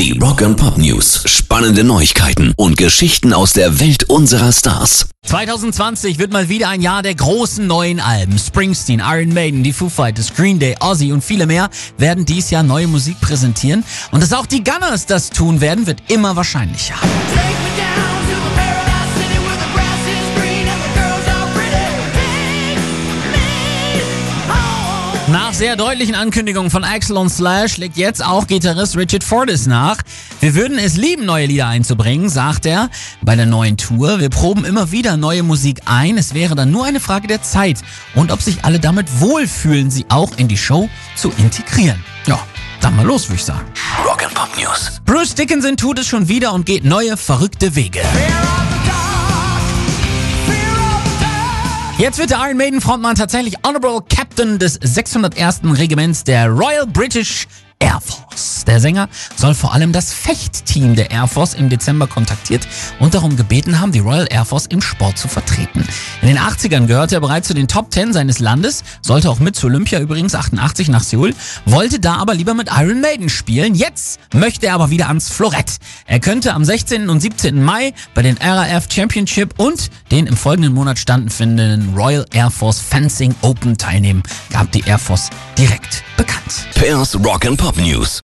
Die Rock and Pop News. Spannende Neuigkeiten und Geschichten aus der Welt unserer Stars. 2020 wird mal wieder ein Jahr der großen neuen Alben. Springsteen, Iron Maiden, die Foo Fighters, Green Day, Ozzy und viele mehr werden dies Jahr neue Musik präsentieren. Und dass auch die Gunners das tun werden, wird immer wahrscheinlicher. Take Nach sehr deutlichen Ankündigungen von Axel und Slash legt jetzt auch Gitarrist Richard Fortis nach. Wir würden es lieben, neue Lieder einzubringen, sagt er bei der neuen Tour. Wir proben immer wieder neue Musik ein. Es wäre dann nur eine Frage der Zeit und ob sich alle damit wohlfühlen, sie auch in die Show zu integrieren. Ja, dann mal los, würde ich sagen. Rock and Pop News. Bruce Dickinson tut es schon wieder und geht neue, verrückte Wege. Fear Jetzt wird der Iron Maiden Frontmann tatsächlich Honorable Captain des 601. Regiments der Royal British Air Force. Der Sänger soll vor allem das Fechtteam der Air Force im Dezember kontaktiert und darum gebeten haben, die Royal Air Force im Sport zu vertreten. In den 80ern gehörte er bereits zu den Top 10 seines Landes, sollte auch mit zu Olympia übrigens 88 nach Seoul, wollte da aber lieber mit Iron Maiden spielen. Jetzt möchte er aber wieder ans Florett. Er könnte am 16. und 17. Mai bei den RAF Championship und den im folgenden Monat stattfindenden Royal Air Force Fencing Open teilnehmen, gab die Air Force direkt bekannt. Pairs Rock and Pop News.